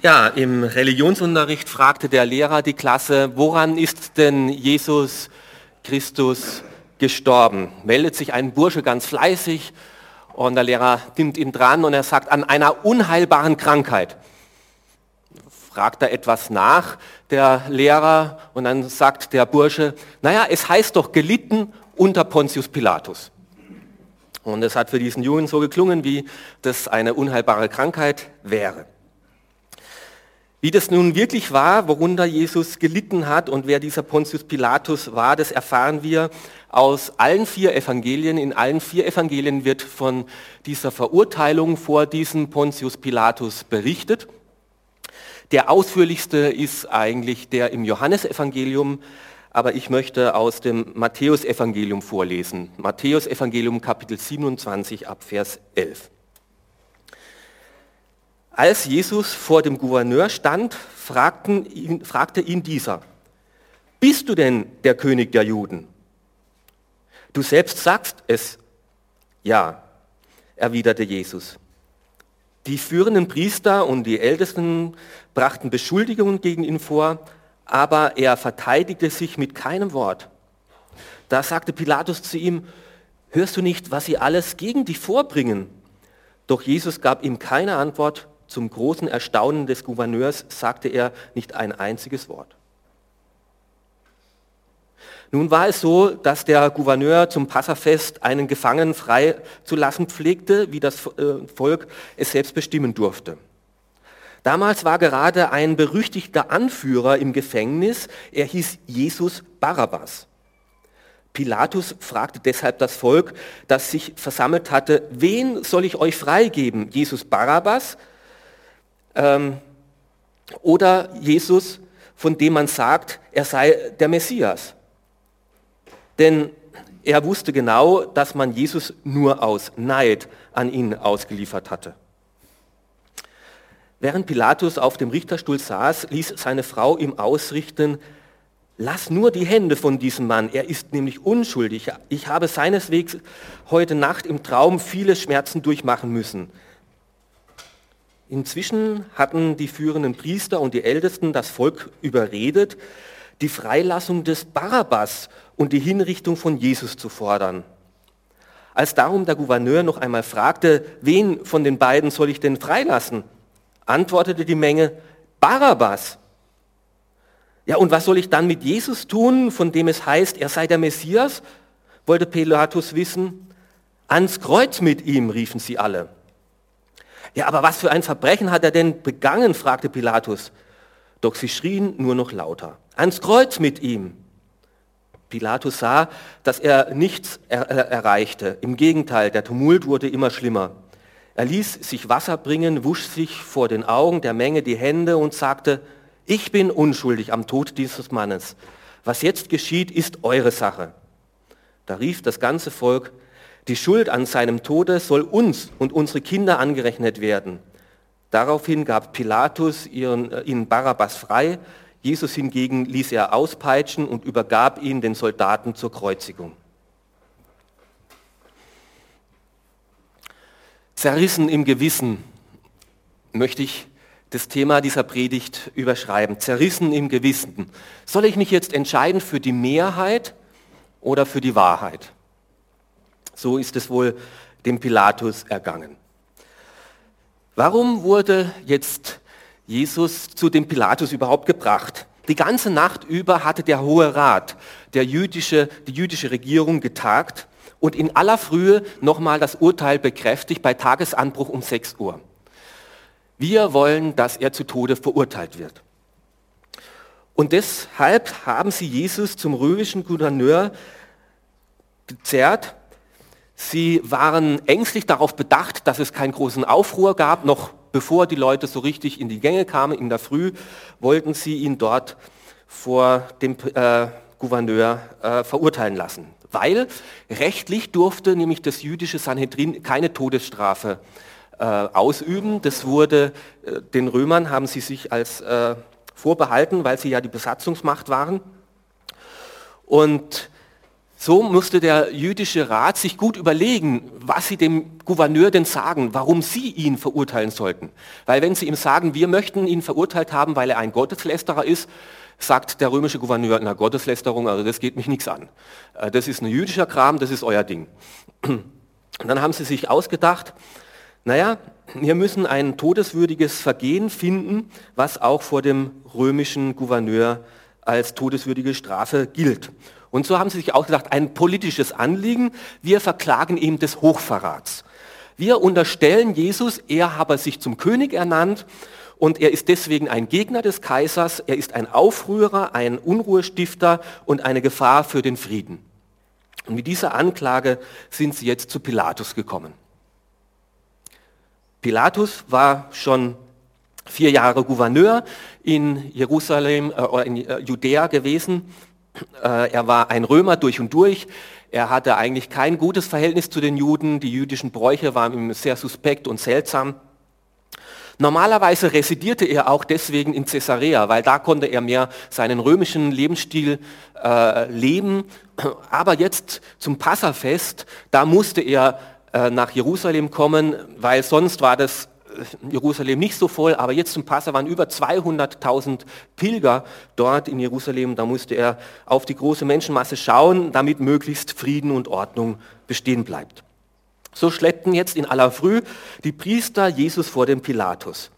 Ja, im Religionsunterricht fragte der Lehrer die Klasse, woran ist denn Jesus Christus gestorben? Meldet sich ein Bursche ganz fleißig und der Lehrer nimmt ihn dran und er sagt, an einer unheilbaren Krankheit. Fragt er etwas nach, der Lehrer, und dann sagt der Bursche, naja, es heißt doch gelitten unter Pontius Pilatus. Und es hat für diesen Jungen so geklungen, wie das eine unheilbare Krankheit wäre. Wie das nun wirklich war, worunter Jesus gelitten hat und wer dieser Pontius Pilatus war, das erfahren wir aus allen vier Evangelien. In allen vier Evangelien wird von dieser Verurteilung vor diesem Pontius Pilatus berichtet. Der ausführlichste ist eigentlich der im Johannesevangelium, aber ich möchte aus dem Matthäusevangelium vorlesen. Matthäusevangelium Kapitel 27 ab Vers 11. Als Jesus vor dem Gouverneur stand, ihn, fragte ihn dieser, bist du denn der König der Juden? Du selbst sagst es. Ja, erwiderte Jesus. Die führenden Priester und die Ältesten brachten Beschuldigungen gegen ihn vor, aber er verteidigte sich mit keinem Wort. Da sagte Pilatus zu ihm, hörst du nicht, was sie alles gegen dich vorbringen? Doch Jesus gab ihm keine Antwort zum großen Erstaunen des Gouverneurs sagte er nicht ein einziges Wort. Nun war es so, dass der Gouverneur zum Passafest einen Gefangenen frei zu lassen pflegte, wie das äh, Volk es selbst bestimmen durfte. Damals war gerade ein berüchtigter Anführer im Gefängnis, er hieß Jesus Barabbas. Pilatus fragte deshalb das Volk, das sich versammelt hatte, wen soll ich euch freigeben, Jesus Barabbas ähm, oder Jesus, von dem man sagt, er sei der Messias. Denn er wusste genau, dass man Jesus nur aus Neid an ihn ausgeliefert hatte. Während Pilatus auf dem Richterstuhl saß, ließ seine Frau ihm ausrichten, lass nur die Hände von diesem Mann, er ist nämlich unschuldig. Ich habe seineswegs heute Nacht im Traum viele Schmerzen durchmachen müssen. Inzwischen hatten die führenden Priester und die Ältesten das Volk überredet, die Freilassung des Barabbas und die Hinrichtung von Jesus zu fordern. Als darum der Gouverneur noch einmal fragte, wen von den beiden soll ich denn freilassen, antwortete die Menge, Barabbas. Ja, und was soll ich dann mit Jesus tun, von dem es heißt, er sei der Messias? wollte Pilatus wissen. Ans Kreuz mit ihm, riefen sie alle. Ja, aber was für ein Verbrechen hat er denn begangen? fragte Pilatus. Doch sie schrien nur noch lauter. Ans Kreuz mit ihm. Pilatus sah, dass er nichts er erreichte. Im Gegenteil, der Tumult wurde immer schlimmer. Er ließ sich Wasser bringen, wusch sich vor den Augen der Menge die Hände und sagte, ich bin unschuldig am Tod dieses Mannes. Was jetzt geschieht, ist eure Sache. Da rief das ganze Volk, die Schuld an seinem Tode soll uns und unsere Kinder angerechnet werden. Daraufhin gab Pilatus ihren, äh, ihnen Barabbas frei, Jesus hingegen ließ er auspeitschen und übergab ihn den Soldaten zur Kreuzigung. Zerrissen im Gewissen möchte ich das Thema dieser Predigt überschreiben. Zerrissen im Gewissen. Soll ich mich jetzt entscheiden für die Mehrheit oder für die Wahrheit? So ist es wohl dem Pilatus ergangen. Warum wurde jetzt Jesus zu dem Pilatus überhaupt gebracht? Die ganze Nacht über hatte der Hohe Rat, der jüdische, die jüdische Regierung getagt und in aller Frühe nochmal das Urteil bekräftigt bei Tagesanbruch um 6 Uhr. Wir wollen, dass er zu Tode verurteilt wird. Und deshalb haben sie Jesus zum römischen Gouverneur gezerrt Sie waren ängstlich darauf bedacht, dass es keinen großen Aufruhr gab. Noch bevor die Leute so richtig in die Gänge kamen, in der Früh, wollten sie ihn dort vor dem äh, Gouverneur äh, verurteilen lassen. Weil rechtlich durfte nämlich das jüdische Sanhedrin keine Todesstrafe äh, ausüben. Das wurde äh, den Römern, haben sie sich als äh, vorbehalten, weil sie ja die Besatzungsmacht waren. Und So musste der jüdische Rat sich gut überlegen, was sie dem Gouverneur denn sagen, warum sie ihn verurteilen sollten. Weil wenn sie ihm sagen, wir möchten ihn verurteilt haben, weil er ein Gotteslästerer ist, sagt der römische Gouverneur, na Gotteslästerung, also das geht mich nichts an. Äh, das ist ein jüdischer Kram, das ist euer Ding. Und dann haben sie sich ausgedacht, naja, wir müssen ein todeswürdiges Vergehen finden, was auch vor dem römischen Gouverneur als todeswürdige Strafe gilt. Und so haben sie sich ausgedacht, ein politisches Anliegen, wir verklagen ihm des Hochverrats. Wir unterstellen Jesus, er habe sich zum König ernannt und er ist deswegen ein Gegner des Kaisers, er ist ein Aufrührer, ein Unruhestifter und eine Gefahr für den Frieden. Und mit dieser Anklage sind sie jetzt zu Pilatus gekommen. Pilatus war schon vier Jahre Gouverneur in Jerusalem äh, in äh, Judäa gewesen. Äh, er war ein Römer durch und durch. Er hatte eigentlich kein gutes Verhältnis zu den Juden. Die jüdischen Bräuche waren ihm sehr suspekt und seltsam. Normalerweise residierte er auch deswegen in Caesarea, weil da konnte er mehr seinen römischen Lebensstil äh, leben. Aber jetzt zum Passafest, da musste er äh, nach Jerusalem kommen, weil sonst war das Jerusalem nicht so voll, aber jetzt zum Passa waren über 200.000 Pilger dort in Jerusalem. Da musste er auf die große Menschenmasse schauen, damit möglichst Frieden und Ordnung bestehen bleibt. So schleppten jetzt in aller Früh die Priester Jesus vor dem Pilatus.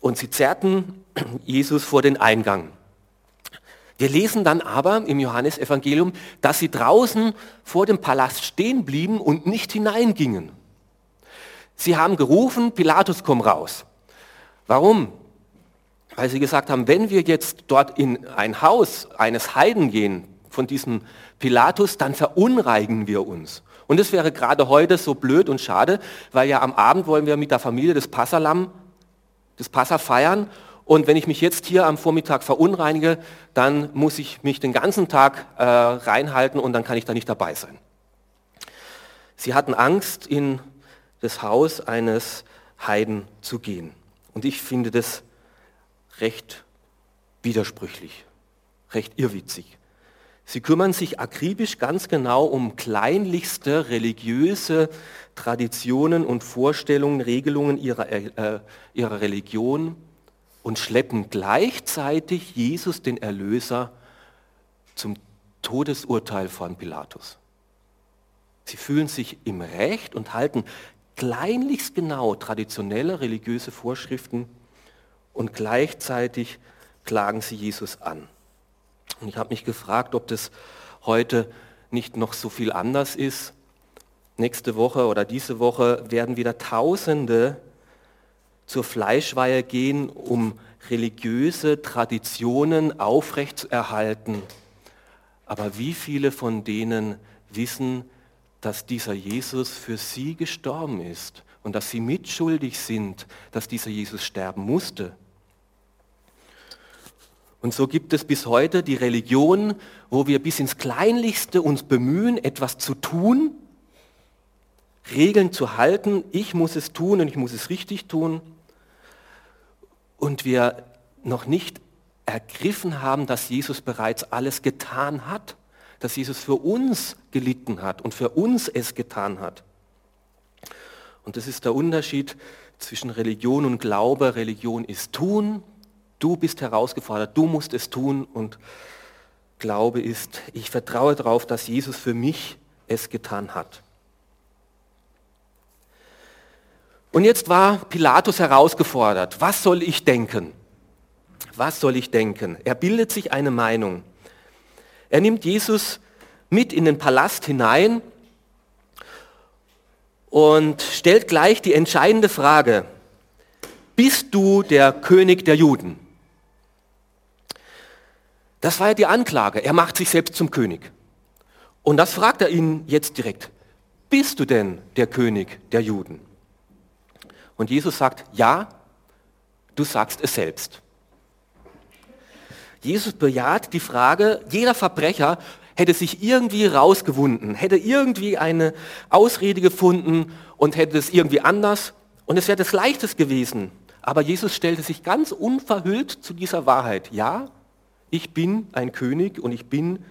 Und sie zerrten Jesus vor den Eingang. Wir lesen dann aber im Johannesevangelium, dass sie draußen vor dem Palast stehen blieben und nicht hineingingen. Sie haben gerufen, Pilatus, komm raus. Warum? Weil sie gesagt haben, wenn wir jetzt dort in ein Haus eines Heiden gehen, von diesem Pilatus, dann verunreinigen wir uns. Und es wäre gerade heute so blöd und schade, weil ja am Abend wollen wir mit der Familie des Passalam, des Passa feiern. Und wenn ich mich jetzt hier am Vormittag verunreinige, dann muss ich mich den ganzen Tag äh, reinhalten und dann kann ich da nicht dabei sein. Sie hatten Angst, in das Haus eines Heiden zu gehen. Und ich finde das recht widersprüchlich, recht irrwitzig. Sie kümmern sich akribisch ganz genau um kleinlichste religiöse Traditionen und Vorstellungen, Regelungen ihrer, äh, ihrer Religion und schleppen gleichzeitig Jesus, den Erlöser, zum Todesurteil von Pilatus. Sie fühlen sich im Recht und halten kleinlichst genau traditionelle religiöse Vorschriften und gleichzeitig klagen sie Jesus an. Und ich habe mich gefragt, ob das heute nicht noch so viel anders ist. Nächste Woche oder diese Woche werden wieder Tausende zur Fleischweihe gehen, um religiöse Traditionen aufrechtzuerhalten. Aber wie viele von denen wissen, dass dieser Jesus für sie gestorben ist und dass sie mitschuldig sind, dass dieser Jesus sterben musste? Und so gibt es bis heute die Religion, wo wir bis ins Kleinlichste uns bemühen, etwas zu tun, Regeln zu halten. Ich muss es tun und ich muss es richtig tun. Und wir noch nicht ergriffen haben, dass Jesus bereits alles getan hat, dass Jesus für uns gelitten hat und für uns es getan hat. Und das ist der Unterschied zwischen Religion und Glaube. Religion ist tun, Du bist herausgefordert, du musst es tun und Glaube ist, ich vertraue darauf, dass Jesus für mich es getan hat. Und jetzt war Pilatus herausgefordert. Was soll ich denken? Was soll ich denken? Er bildet sich eine Meinung. Er nimmt Jesus mit in den Palast hinein und stellt gleich die entscheidende Frage. Bist du der König der Juden? Das war ja die Anklage. Er macht sich selbst zum König. Und das fragt er ihn jetzt direkt. Bist du denn der König der Juden? Und Jesus sagt, ja, du sagst es selbst. Jesus bejaht die Frage, jeder Verbrecher hätte sich irgendwie rausgewunden, hätte irgendwie eine Ausrede gefunden und hätte es irgendwie anders und es wäre das Leichtes gewesen. Aber Jesus stellte sich ganz unverhüllt zu dieser Wahrheit. Ja, ich bin ein König und ich bin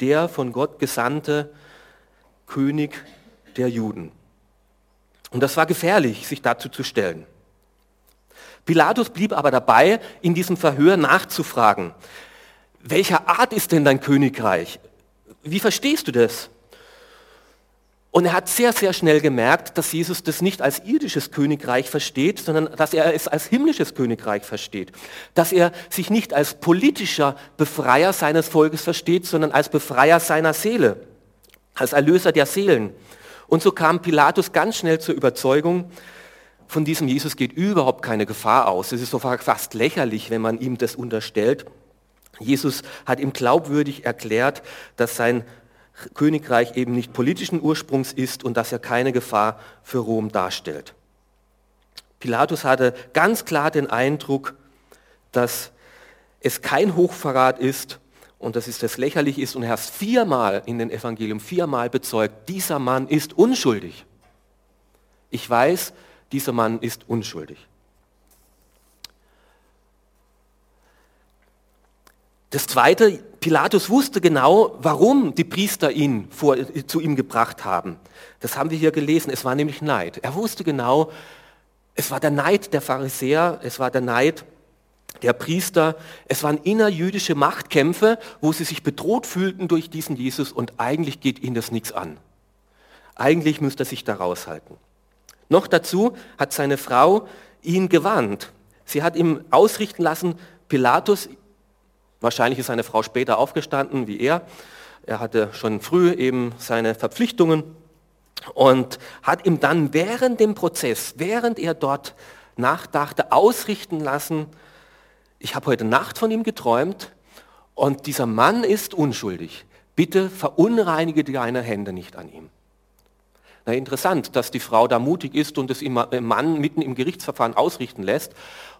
der von Gott gesandte König der Juden. Und das war gefährlich, sich dazu zu stellen. Pilatus blieb aber dabei, in diesem Verhör nachzufragen, welcher Art ist denn dein Königreich? Wie verstehst du das? Und er hat sehr, sehr schnell gemerkt, dass Jesus das nicht als irdisches Königreich versteht, sondern dass er es als himmlisches Königreich versteht. Dass er sich nicht als politischer Befreier seines Volkes versteht, sondern als Befreier seiner Seele, als Erlöser der Seelen. Und so kam Pilatus ganz schnell zur Überzeugung, von diesem Jesus geht überhaupt keine Gefahr aus. Es ist so fast lächerlich, wenn man ihm das unterstellt. Jesus hat ihm glaubwürdig erklärt, dass sein Königreich eben nicht politischen Ursprungs ist und dass er keine Gefahr für Rom darstellt. Pilatus hatte ganz klar den Eindruck, dass es kein Hochverrat ist und dass es das lächerlich ist und er hat viermal in den Evangelium viermal bezeugt, dieser Mann ist unschuldig. Ich weiß, dieser Mann ist unschuldig. Das Zweite, Pilatus wusste genau, warum die Priester ihn vor, zu ihm gebracht haben. Das haben wir hier gelesen. Es war nämlich Neid. Er wusste genau, es war der Neid der Pharisäer, es war der Neid der Priester. Es waren innerjüdische Machtkämpfe, wo sie sich bedroht fühlten durch diesen Jesus und eigentlich geht ihnen das nichts an. Eigentlich müsste er sich da raushalten. Noch dazu hat seine Frau ihn gewarnt. Sie hat ihm ausrichten lassen, Pilatus Wahrscheinlich ist seine Frau später aufgestanden wie er. Er hatte schon früh eben seine Verpflichtungen und hat ihm dann während dem Prozess, während er dort nachdachte, ausrichten lassen, ich habe heute Nacht von ihm geträumt und dieser Mann ist unschuldig. Bitte verunreinige deine Hände nicht an ihm. Na, interessant, dass die Frau da mutig ist und es im Mann mitten im Gerichtsverfahren ausrichten lässt.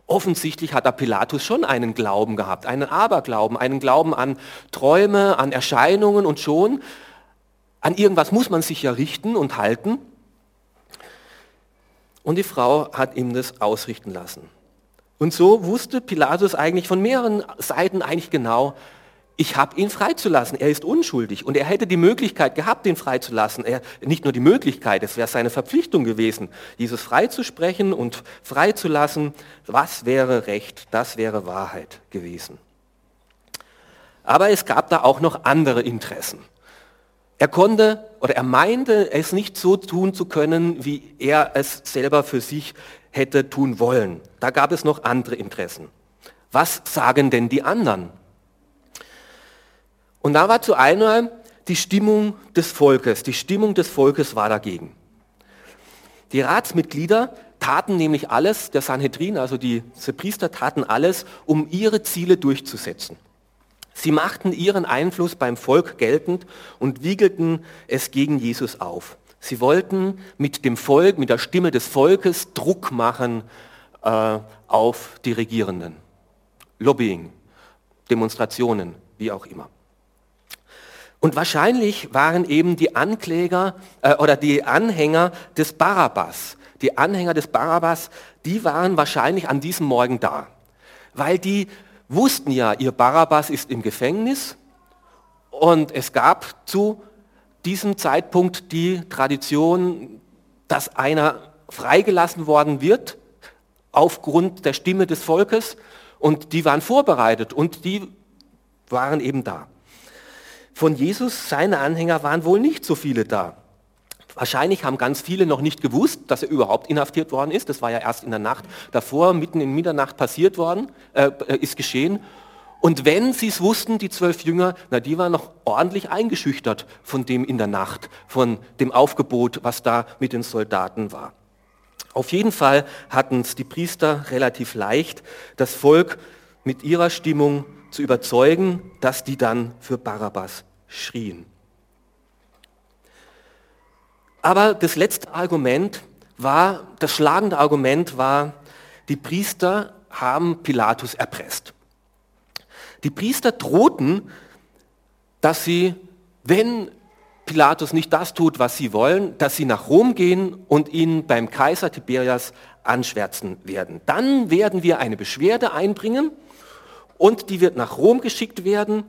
Offensichtlich hat da Pilatus schon einen Glauben gehabt, einen Aberglauben, einen Glauben an Träume, an Erscheinungen und schon an irgendwas muss man sich ja richten und halten. Und die Frau hat ihm das ausrichten lassen. Und so wusste Pilatus eigentlich von mehreren Seiten eigentlich genau, ich habe ihn freizulassen. Er ist unschuldig und er hätte die Möglichkeit gehabt, ihn freizulassen. Er, nicht nur die Möglichkeit, es wäre seine Verpflichtung gewesen, Jesus freizusprechen und freizulassen. Was wäre Recht? Das wäre Wahrheit gewesen. Aber es gab da auch noch andere Interessen. Er konnte oder er meinte es nicht so tun zu können, wie er es selber für sich hätte tun wollen. Da gab es noch andere Interessen. Was sagen denn die anderen? Und da war zu einer die Stimmung des Volkes. Die Stimmung des Volkes war dagegen. Die Ratsmitglieder taten nämlich alles, der Sanhedrin, also die Priester taten alles, um ihre Ziele durchzusetzen. Sie machten ihren Einfluss beim Volk geltend und wiegelten es gegen Jesus auf. Sie wollten mit dem Volk, mit der Stimme des Volkes Druck machen äh, auf die Regierenden. Lobbying, Demonstrationen, wie auch immer. Und wahrscheinlich waren eben die Ankläger äh, oder die Anhänger des Barabbas, die Anhänger des Barabbas, die waren wahrscheinlich an diesem Morgen da, weil die wussten ja, ihr Barabbas ist im Gefängnis. Und es gab zu diesem Zeitpunkt die Tradition, dass einer freigelassen worden wird aufgrund der Stimme des Volkes. Und die waren vorbereitet und die waren eben da. Von Jesus, seine Anhänger waren wohl nicht so viele da. Wahrscheinlich haben ganz viele noch nicht gewusst, dass er überhaupt inhaftiert worden ist. Das war ja erst in der Nacht davor, mitten in Mitternacht passiert worden, äh, ist geschehen. Und wenn sie es wussten, die zwölf Jünger, na, die waren noch ordentlich eingeschüchtert von dem in der Nacht, von dem Aufgebot, was da mit den Soldaten war. Auf jeden Fall hatten es die Priester relativ leicht, das Volk mit ihrer Stimmung zu überzeugen, dass die dann für Barabbas schrien. Aber das letzte Argument war, das schlagende Argument war, die Priester haben Pilatus erpresst. Die Priester drohten, dass sie, wenn Pilatus nicht das tut, was sie wollen, dass sie nach Rom gehen und ihn beim Kaiser Tiberias anschwärzen werden. Dann werden wir eine Beschwerde einbringen und die wird nach Rom geschickt werden.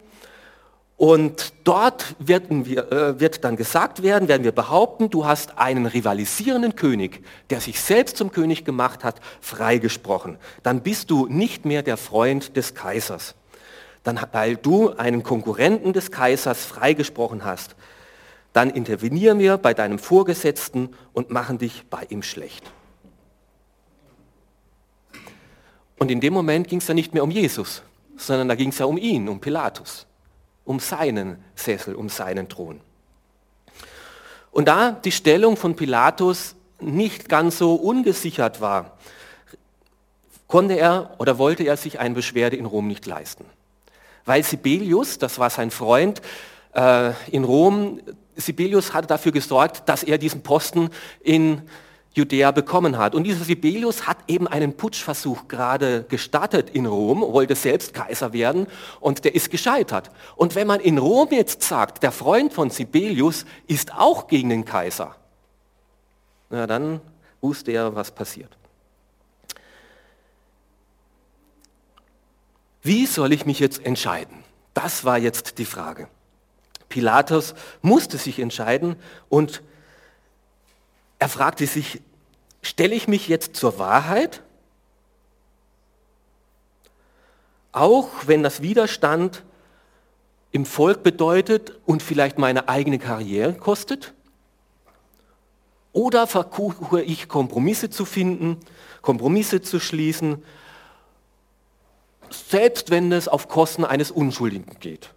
Und dort werden wir, äh, wird dann gesagt werden, werden wir behaupten, du hast einen rivalisierenden König, der sich selbst zum König gemacht hat, freigesprochen. Dann bist du nicht mehr der Freund des Kaisers. Dann, weil du einen Konkurrenten des Kaisers freigesprochen hast, dann intervenieren wir bei deinem Vorgesetzten und machen dich bei ihm schlecht. Und in dem Moment ging es ja nicht mehr um Jesus, sondern da ging es ja um ihn, um Pilatus um seinen Sessel, um seinen Thron. Und da die Stellung von Pilatus nicht ganz so ungesichert war, konnte er oder wollte er sich eine Beschwerde in Rom nicht leisten. Weil Sibelius, das war sein Freund äh, in Rom, Sibelius hatte dafür gesorgt, dass er diesen Posten in Judäa bekommen hat. Und dieser Sibelius hat eben einen Putschversuch gerade gestartet in Rom, wollte selbst Kaiser werden und der ist gescheitert. Und wenn man in Rom jetzt sagt, der Freund von Sibelius ist auch gegen den Kaiser, na dann wusste er, was passiert. Wie soll ich mich jetzt entscheiden? Das war jetzt die Frage. Pilatus musste sich entscheiden und er fragte sich, stelle ich mich jetzt zur Wahrheit? Auch wenn das Widerstand im Volk bedeutet und vielleicht meine eigene Karriere kostet? Oder versuche ich Kompromisse zu finden, Kompromisse zu schließen, selbst wenn es auf Kosten eines Unschuldigen geht?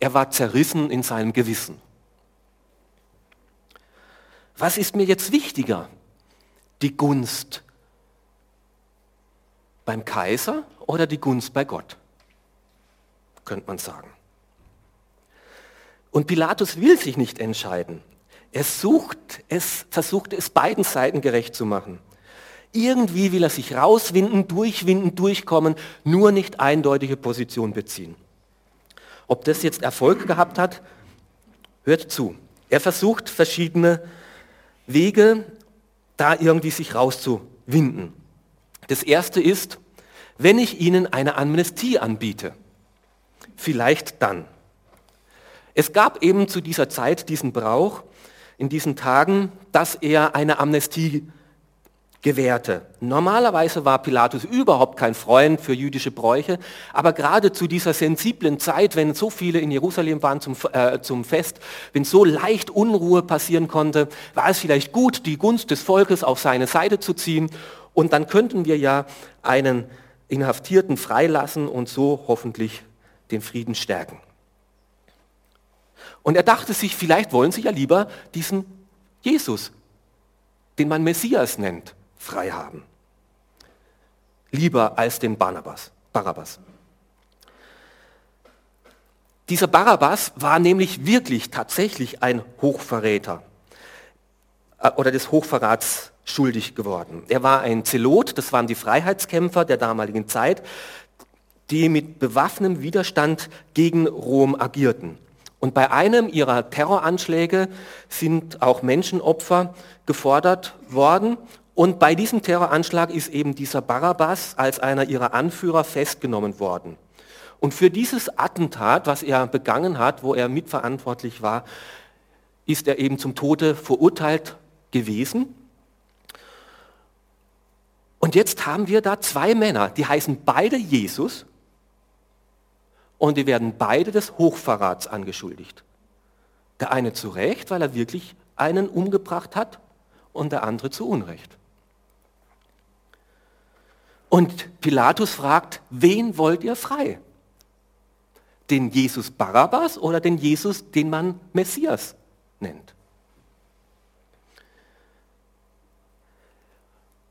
Er war zerrissen in seinem Gewissen. Was ist mir jetzt wichtiger? Die Gunst beim Kaiser oder die Gunst bei Gott? Könnte man sagen. Und Pilatus will sich nicht entscheiden. Er sucht es, versucht es beiden Seiten gerecht zu machen. Irgendwie will er sich rauswinden, durchwinden, durchkommen, nur nicht eindeutige Position beziehen. Ob das jetzt Erfolg gehabt hat, hört zu. Er versucht verschiedene Wege, da irgendwie sich rauszuwinden. Das erste ist, wenn ich Ihnen eine Amnestie anbiete, vielleicht dann. Es gab eben zu dieser Zeit diesen Brauch, in diesen Tagen, dass er eine Amnestie gewährte. Normalerweise war Pilatus überhaupt kein Freund für jüdische Bräuche, aber gerade zu dieser sensiblen Zeit, wenn so viele in Jerusalem waren zum, äh, zum Fest, wenn so leicht Unruhe passieren konnte, war es vielleicht gut, die Gunst des Volkes auf seine Seite zu ziehen und dann könnten wir ja einen Inhaftierten freilassen und so hoffentlich den Frieden stärken. Und er dachte sich, vielleicht wollen sie ja lieber diesen Jesus, den man Messias nennt, frei haben. Lieber als den Barnabas, Barabbas. Dieser Barabbas war nämlich wirklich tatsächlich ein Hochverräter äh, oder des Hochverrats schuldig geworden. Er war ein Zelot, das waren die Freiheitskämpfer der damaligen Zeit, die mit bewaffnetem Widerstand gegen Rom agierten. Und bei einem ihrer Terroranschläge sind auch Menschenopfer gefordert worden und bei diesem Terroranschlag ist eben dieser Barabbas als einer ihrer Anführer festgenommen worden. Und für dieses Attentat, was er begangen hat, wo er mitverantwortlich war, ist er eben zum Tode verurteilt gewesen. Und jetzt haben wir da zwei Männer, die heißen beide Jesus und die werden beide des Hochverrats angeschuldigt. Der eine zu Recht, weil er wirklich einen umgebracht hat und der andere zu Unrecht. Und Pilatus fragt, wen wollt ihr frei? Den Jesus Barabbas oder den Jesus, den man Messias nennt?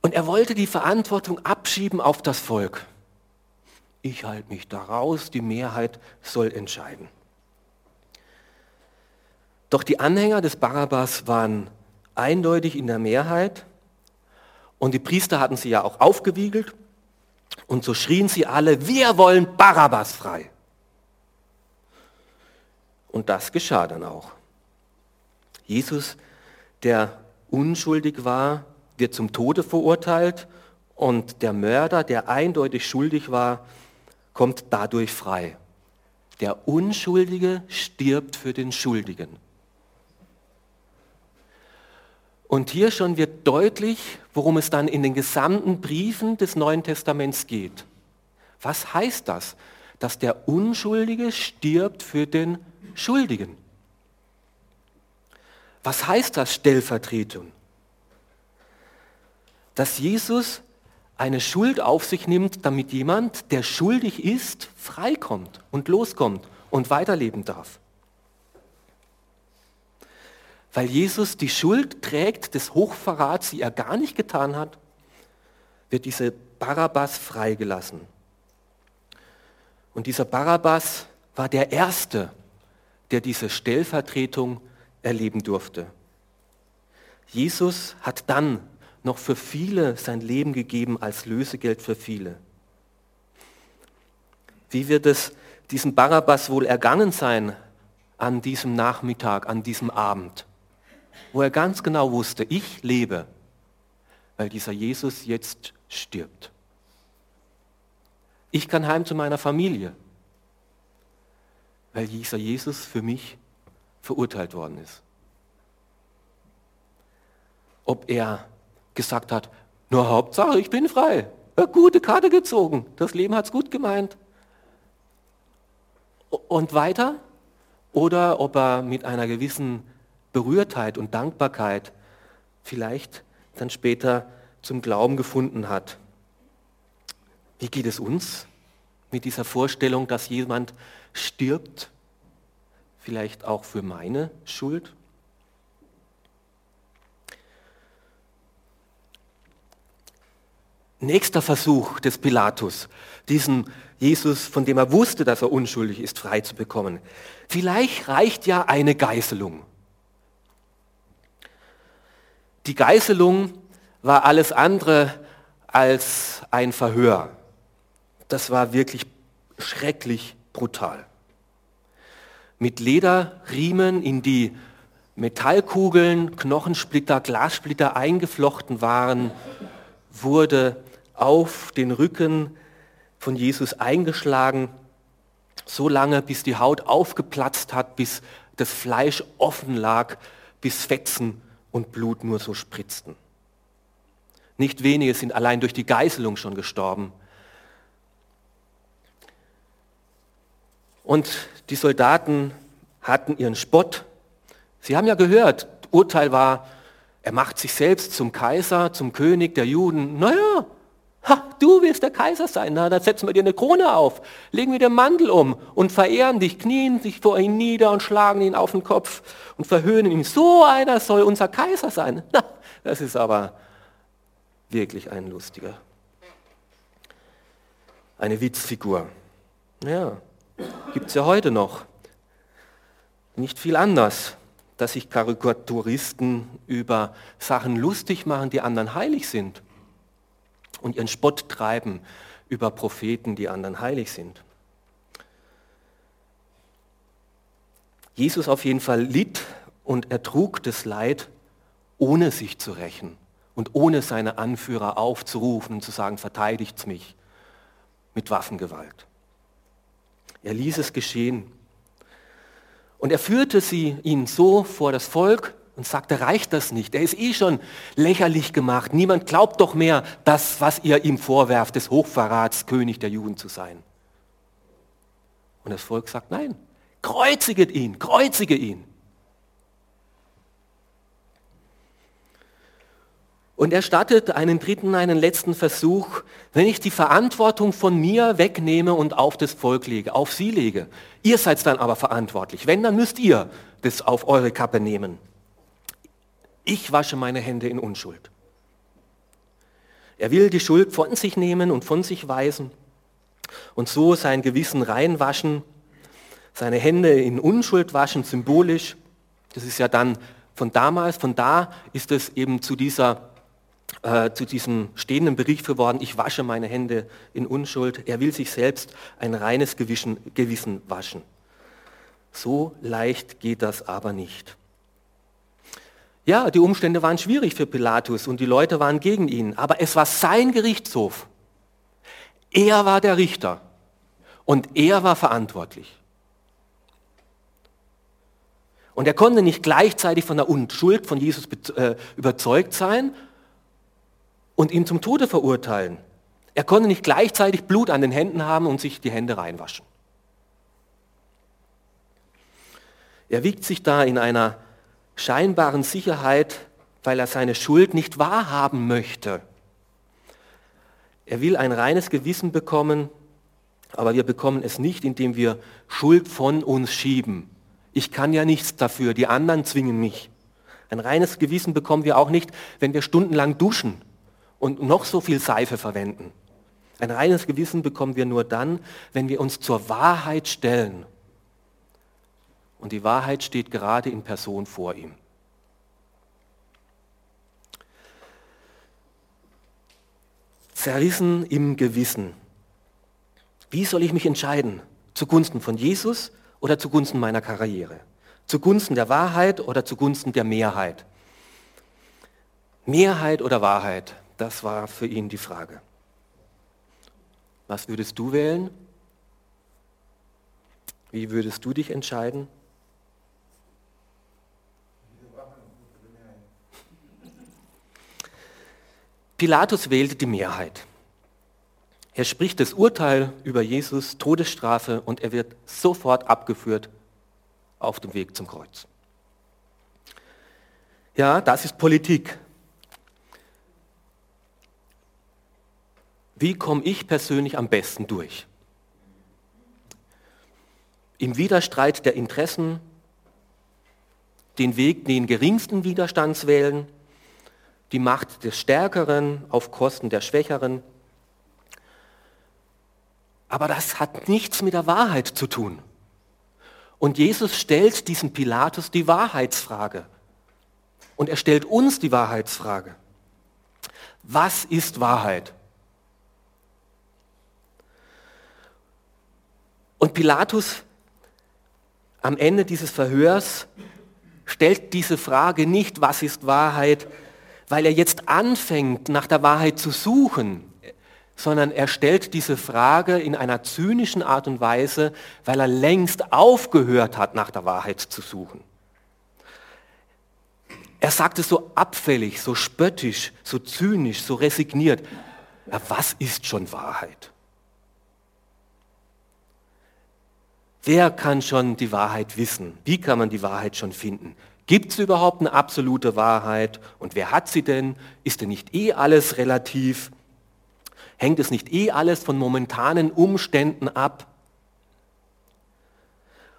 Und er wollte die Verantwortung abschieben auf das Volk. Ich halte mich da raus, die Mehrheit soll entscheiden. Doch die Anhänger des Barabbas waren eindeutig in der Mehrheit und die Priester hatten sie ja auch aufgewiegelt und so schrien sie alle, wir wollen Barabbas frei. Und das geschah dann auch. Jesus, der unschuldig war, wird zum Tode verurteilt und der Mörder, der eindeutig schuldig war, kommt dadurch frei. Der Unschuldige stirbt für den Schuldigen. Und hier schon wird deutlich, worum es dann in den gesamten Briefen des Neuen Testaments geht. Was heißt das? Dass der Unschuldige stirbt für den Schuldigen. Was heißt das Stellvertretung? Dass Jesus eine Schuld auf sich nimmt, damit jemand, der schuldig ist, freikommt und loskommt und weiterleben darf weil Jesus die Schuld trägt des Hochverrats, die er gar nicht getan hat, wird diese Barabbas freigelassen. Und dieser Barabbas war der Erste, der diese Stellvertretung erleben durfte. Jesus hat dann noch für viele sein Leben gegeben als Lösegeld für viele. Wie wird es diesem Barabbas wohl ergangen sein an diesem Nachmittag, an diesem Abend? Wo er ganz genau wusste, ich lebe, weil dieser Jesus jetzt stirbt. Ich kann heim zu meiner Familie, weil dieser Jesus für mich verurteilt worden ist. Ob er gesagt hat, nur Hauptsache, ich bin frei, eine gute Karte gezogen, das Leben hat es gut gemeint. Und weiter? Oder ob er mit einer gewissen Berührtheit und Dankbarkeit vielleicht dann später zum Glauben gefunden hat. Wie geht es uns mit dieser Vorstellung, dass jemand stirbt, vielleicht auch für meine Schuld? Nächster Versuch des Pilatus, diesen Jesus, von dem er wusste, dass er unschuldig ist, frei zu bekommen. Vielleicht reicht ja eine Geißelung. Die Geißelung war alles andere als ein Verhör. Das war wirklich schrecklich brutal. Mit Lederriemen in die Metallkugeln, Knochensplitter, Glassplitter eingeflochten waren, wurde auf den Rücken von Jesus eingeschlagen, so lange, bis die Haut aufgeplatzt hat, bis das Fleisch offen lag, bis Fetzen und Blut nur so spritzten. Nicht wenige sind allein durch die Geißelung schon gestorben. Und die Soldaten hatten ihren Spott. Sie haben ja gehört, Urteil war, er macht sich selbst zum Kaiser, zum König der Juden. Naja, ha, du willst der Kaiser sein, na, dann setzen wir dir eine Krone auf, legen wir dir Mantel um und verehren dich, knien sich vor ihm nieder und schlagen ihn auf den Kopf und verhöhnen ihn. So einer soll unser Kaiser sein. Na, das ist aber wirklich ein lustiger. Eine Witzfigur. Ja, gibt es ja heute noch. Nicht viel anders, dass sich Karikaturisten über Sachen lustig machen, die anderen heilig sind und ihren Spott treiben über Propheten, die anderen heilig sind. Jesus auf jeden Fall litt und ertrug das Leid, ohne sich zu rächen und ohne seine Anführer aufzurufen und zu sagen, verteidigt mich mit Waffengewalt. Er ließ es geschehen. Und er führte sie, ihn so vor das Volk, und sagte, reicht das nicht? Er ist eh schon lächerlich gemacht. Niemand glaubt doch mehr, das, was ihr ihm vorwerft, des Hochverrats, König der Juden zu sein. Und das Volk sagt, nein, kreuziget ihn, kreuzige ihn. Und er startet einen dritten, einen letzten Versuch, wenn ich die Verantwortung von mir wegnehme und auf das Volk lege, auf sie lege. Ihr seid dann aber verantwortlich. Wenn, dann müsst ihr das auf eure Kappe nehmen. Ich wasche meine Hände in Unschuld. Er will die Schuld von sich nehmen und von sich weisen und so sein Gewissen reinwaschen, seine Hände in Unschuld waschen, symbolisch. Das ist ja dann von damals, von da ist es eben zu, dieser, äh, zu diesem stehenden Bericht geworden, ich wasche meine Hände in Unschuld. Er will sich selbst ein reines Gewissen, Gewissen waschen. So leicht geht das aber nicht. Ja, die Umstände waren schwierig für Pilatus und die Leute waren gegen ihn, aber es war sein Gerichtshof. Er war der Richter. Und er war verantwortlich. Und er konnte nicht gleichzeitig von der Unschuld von Jesus äh, überzeugt sein und ihn zum Tode verurteilen. Er konnte nicht gleichzeitig Blut an den Händen haben und sich die Hände reinwaschen. Er wiegt sich da in einer scheinbaren Sicherheit, weil er seine Schuld nicht wahrhaben möchte. Er will ein reines Gewissen bekommen, aber wir bekommen es nicht, indem wir Schuld von uns schieben. Ich kann ja nichts dafür, die anderen zwingen mich. Ein reines Gewissen bekommen wir auch nicht, wenn wir stundenlang duschen und noch so viel Seife verwenden. Ein reines Gewissen bekommen wir nur dann, wenn wir uns zur Wahrheit stellen. Und die Wahrheit steht gerade in Person vor ihm. Zerrissen im Gewissen. Wie soll ich mich entscheiden? Zugunsten von Jesus oder zugunsten meiner Karriere? Zugunsten der Wahrheit oder zugunsten der Mehrheit? Mehrheit oder Wahrheit? Das war für ihn die Frage. Was würdest du wählen? Wie würdest du dich entscheiden? Pilatus wählte die Mehrheit. Er spricht das Urteil über Jesus, Todesstrafe, und er wird sofort abgeführt auf dem Weg zum Kreuz. Ja, das ist Politik. Wie komme ich persönlich am besten durch? Im Widerstreit der Interessen, den Weg den geringsten Widerstands wählen, die Macht des Stärkeren auf Kosten der Schwächeren, aber das hat nichts mit der Wahrheit zu tun. Und Jesus stellt diesem Pilatus die Wahrheitsfrage. Und er stellt uns die Wahrheitsfrage. Was ist Wahrheit? Und Pilatus am Ende dieses Verhörs stellt diese Frage nicht, was ist Wahrheit, weil er jetzt anfängt, nach der Wahrheit zu suchen, sondern er stellt diese Frage in einer zynischen Art und Weise, weil er längst aufgehört hat, nach der Wahrheit zu suchen. Er sagt es so abfällig, so spöttisch, so zynisch, so resigniert. Ja, was ist schon Wahrheit? Wer kann schon die Wahrheit wissen? Wie kann man die Wahrheit schon finden? Gibt es überhaupt eine absolute Wahrheit? Und wer hat sie denn? Ist denn nicht eh alles relativ? Hängt es nicht eh alles von momentanen Umständen ab?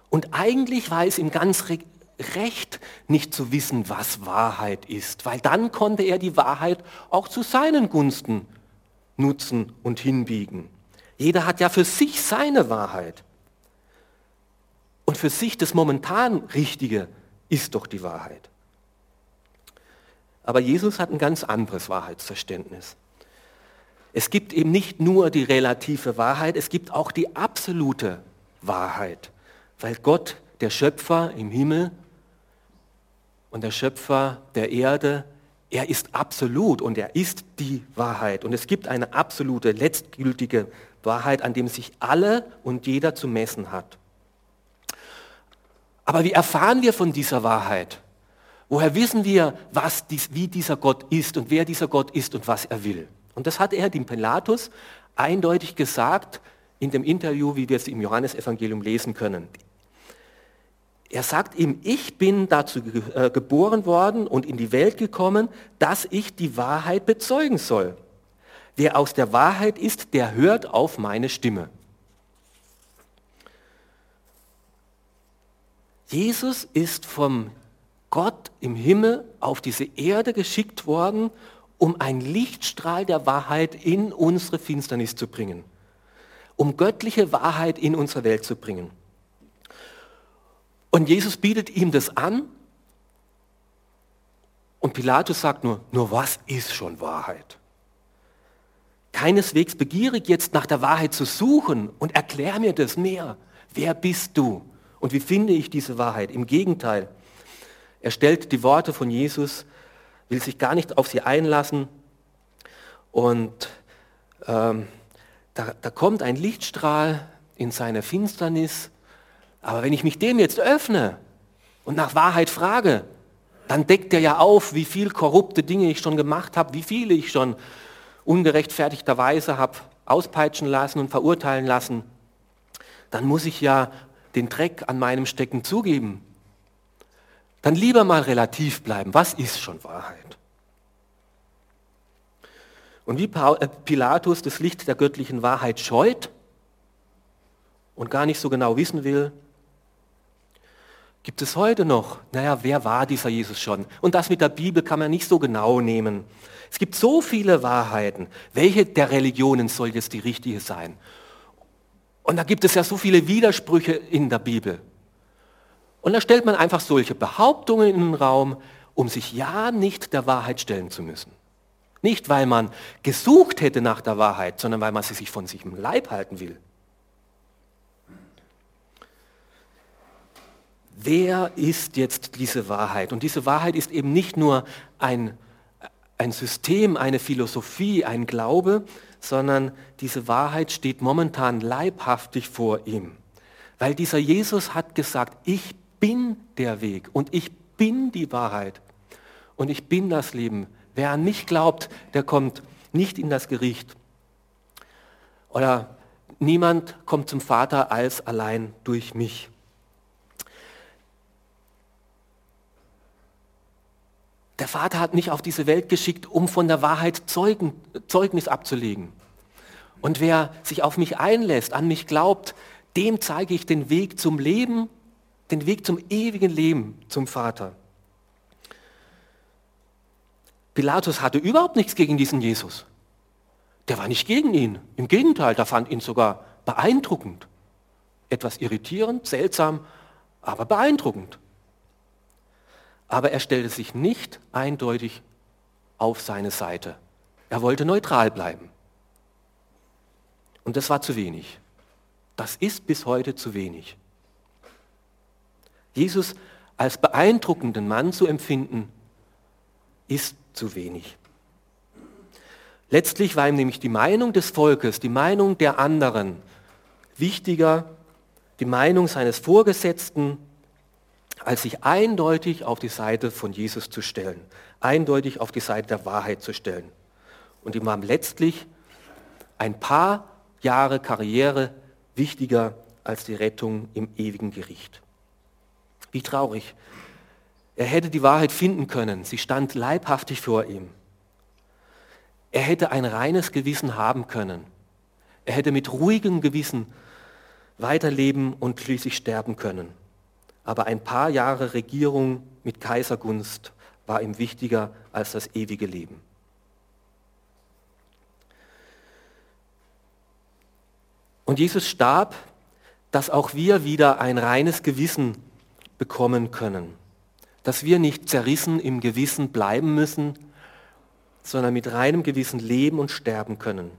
Und eigentlich war es ihm ganz recht, nicht zu wissen, was Wahrheit ist, weil dann konnte er die Wahrheit auch zu seinen Gunsten nutzen und hinbiegen. Jeder hat ja für sich seine Wahrheit. Und für sich das momentan Richtige ist doch die Wahrheit. Aber Jesus hat ein ganz anderes Wahrheitsverständnis. Es gibt eben nicht nur die relative Wahrheit, es gibt auch die absolute Wahrheit, weil Gott, der Schöpfer im Himmel und der Schöpfer der Erde, er ist absolut und er ist die Wahrheit. Und es gibt eine absolute, letztgültige Wahrheit, an dem sich alle und jeder zu messen hat. Aber wie erfahren wir von dieser Wahrheit? Woher wissen wir, was dies, wie dieser Gott ist und wer dieser Gott ist und was er will? Und das hat er dem Pilatus eindeutig gesagt in dem Interview, wie wir es im Johannesevangelium lesen können. Er sagt ihm, ich bin dazu äh, geboren worden und in die Welt gekommen, dass ich die Wahrheit bezeugen soll. Wer aus der Wahrheit ist, der hört auf meine Stimme. Jesus ist vom Gott im Himmel auf diese Erde geschickt worden, um einen Lichtstrahl der Wahrheit in unsere Finsternis zu bringen, um göttliche Wahrheit in unsere Welt zu bringen. Und Jesus bietet ihm das an und Pilatus sagt nur, nur was ist schon Wahrheit? Keineswegs begierig jetzt nach der Wahrheit zu suchen und erklär mir das mehr. Wer bist du? Und wie finde ich diese Wahrheit? Im Gegenteil, er stellt die Worte von Jesus will sich gar nicht auf sie einlassen. Und ähm, da, da kommt ein Lichtstrahl in seiner Finsternis. Aber wenn ich mich dem jetzt öffne und nach Wahrheit frage, dann deckt er ja auf, wie viel korrupte Dinge ich schon gemacht habe, wie viele ich schon ungerechtfertigterweise habe auspeitschen lassen und verurteilen lassen. Dann muss ich ja den Dreck an meinem Stecken zugeben. Dann lieber mal relativ bleiben. Was ist schon Wahrheit? Und wie äh, Pilatus das Licht der göttlichen Wahrheit scheut und gar nicht so genau wissen will, gibt es heute noch, naja, wer war dieser Jesus schon? Und das mit der Bibel kann man nicht so genau nehmen. Es gibt so viele Wahrheiten. Welche der Religionen soll jetzt die richtige sein? Und da gibt es ja so viele Widersprüche in der Bibel. Und da stellt man einfach solche Behauptungen in den Raum, um sich ja nicht der Wahrheit stellen zu müssen. Nicht, weil man gesucht hätte nach der Wahrheit, sondern weil man sie sich von sich im Leib halten will. Wer ist jetzt diese Wahrheit? Und diese Wahrheit ist eben nicht nur ein, ein System, eine Philosophie, ein Glaube, sondern diese Wahrheit steht momentan leibhaftig vor ihm. Weil dieser Jesus hat gesagt, ich bin der Weg und ich bin die Wahrheit und ich bin das Leben. Wer an mich glaubt, der kommt nicht in das Gericht. Oder niemand kommt zum Vater als allein durch mich. Der Vater hat mich auf diese Welt geschickt, um von der Wahrheit Zeugen, Zeugnis abzulegen. Und wer sich auf mich einlässt, an mich glaubt, dem zeige ich den Weg zum Leben, den Weg zum ewigen Leben, zum Vater. Pilatus hatte überhaupt nichts gegen diesen Jesus. Der war nicht gegen ihn. Im Gegenteil, der fand ihn sogar beeindruckend. Etwas irritierend, seltsam, aber beeindruckend. Aber er stellte sich nicht eindeutig auf seine Seite. Er wollte neutral bleiben. Und das war zu wenig. Das ist bis heute zu wenig. Jesus als beeindruckenden Mann zu empfinden, ist zu wenig. Letztlich war ihm nämlich die Meinung des Volkes, die Meinung der anderen wichtiger, die Meinung seines Vorgesetzten, als sich eindeutig auf die Seite von Jesus zu stellen, eindeutig auf die Seite der Wahrheit zu stellen. Und ihm waren letztlich ein paar Jahre Karriere wichtiger als die Rettung im ewigen Gericht. Wie traurig. Er hätte die Wahrheit finden können. Sie stand leibhaftig vor ihm. Er hätte ein reines Gewissen haben können. Er hätte mit ruhigem Gewissen weiterleben und schließlich sterben können aber ein paar Jahre Regierung mit Kaisergunst war ihm wichtiger als das ewige Leben. Und Jesus starb, dass auch wir wieder ein reines Gewissen bekommen können, dass wir nicht zerrissen im Gewissen bleiben müssen, sondern mit reinem Gewissen leben und sterben können.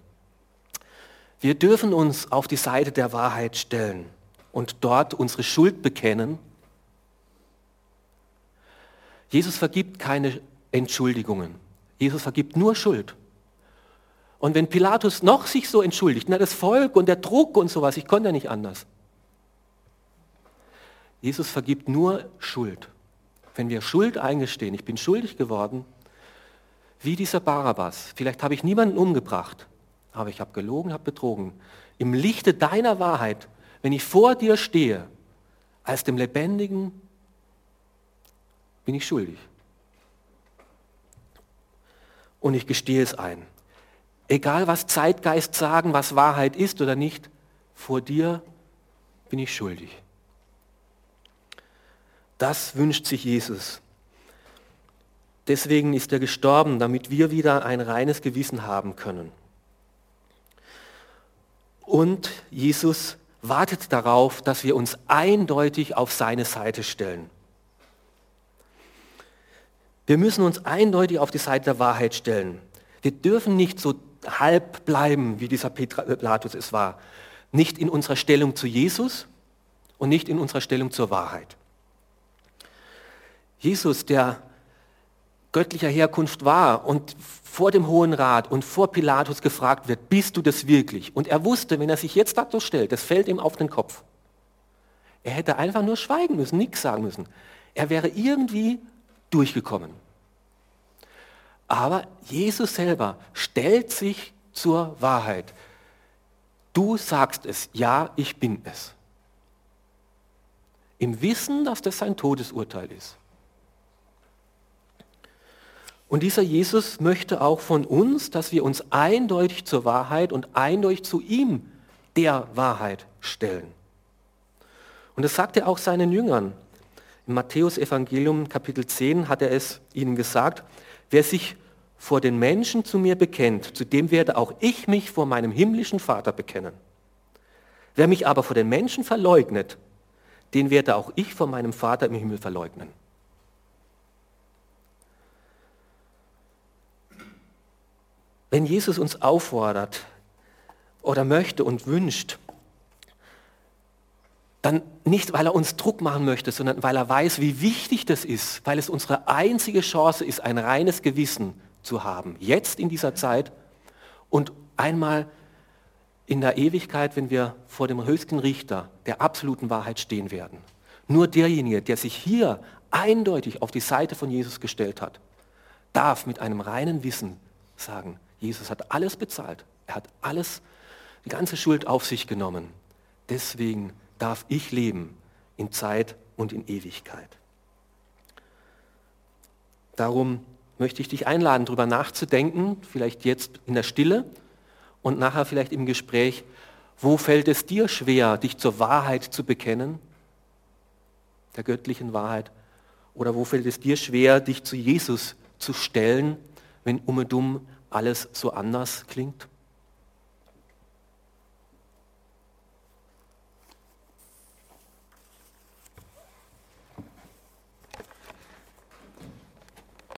Wir dürfen uns auf die Seite der Wahrheit stellen und dort unsere Schuld bekennen Jesus vergibt keine Entschuldigungen. Jesus vergibt nur Schuld. Und wenn Pilatus noch sich so entschuldigt, na das Volk und der Druck und sowas, ich konnte ja nicht anders. Jesus vergibt nur Schuld. Wenn wir Schuld eingestehen, ich bin schuldig geworden, wie dieser Barabbas, vielleicht habe ich niemanden umgebracht, aber ich habe gelogen, habe betrogen. Im Lichte deiner Wahrheit, wenn ich vor dir stehe, als dem lebendigen, bin ich schuldig. Und ich gestehe es ein. Egal was Zeitgeist sagen, was Wahrheit ist oder nicht, vor dir bin ich schuldig. Das wünscht sich Jesus. Deswegen ist er gestorben, damit wir wieder ein reines Gewissen haben können. Und Jesus wartet darauf, dass wir uns eindeutig auf seine Seite stellen. Wir müssen uns eindeutig auf die Seite der Wahrheit stellen. Wir dürfen nicht so halb bleiben, wie dieser Pilatus es war. Nicht in unserer Stellung zu Jesus und nicht in unserer Stellung zur Wahrheit. Jesus, der göttlicher Herkunft war und vor dem Hohen Rat und vor Pilatus gefragt wird, bist du das wirklich? Und er wusste, wenn er sich jetzt dazu stellt, das fällt ihm auf den Kopf. Er hätte einfach nur schweigen müssen, nichts sagen müssen. Er wäre irgendwie durchgekommen. Aber Jesus selber stellt sich zur Wahrheit. Du sagst es, ja, ich bin es. Im Wissen, dass das sein Todesurteil ist. Und dieser Jesus möchte auch von uns, dass wir uns eindeutig zur Wahrheit und eindeutig zu ihm, der Wahrheit, stellen. Und das sagt er auch seinen Jüngern. Im Matthäus Evangelium Kapitel 10 hat er es ihnen gesagt, wer sich vor den Menschen zu mir bekennt, zu dem werde auch ich mich vor meinem himmlischen Vater bekennen. Wer mich aber vor den Menschen verleugnet, den werde auch ich vor meinem Vater im Himmel verleugnen. Wenn Jesus uns auffordert oder möchte und wünscht, dann nicht, weil er uns Druck machen möchte, sondern weil er weiß, wie wichtig das ist, weil es unsere einzige Chance ist, ein reines Gewissen zu haben, jetzt in dieser Zeit und einmal in der Ewigkeit, wenn wir vor dem höchsten Richter der absoluten Wahrheit stehen werden. Nur derjenige, der sich hier eindeutig auf die Seite von Jesus gestellt hat, darf mit einem reinen Wissen sagen, Jesus hat alles bezahlt. Er hat alles, die ganze Schuld auf sich genommen. Deswegen darf ich leben in Zeit und in Ewigkeit. Darum möchte ich dich einladen, darüber nachzudenken, vielleicht jetzt in der Stille und nachher vielleicht im Gespräch, wo fällt es dir schwer, dich zur Wahrheit zu bekennen, der göttlichen Wahrheit, oder wo fällt es dir schwer, dich zu Jesus zu stellen, wenn um alles so anders klingt?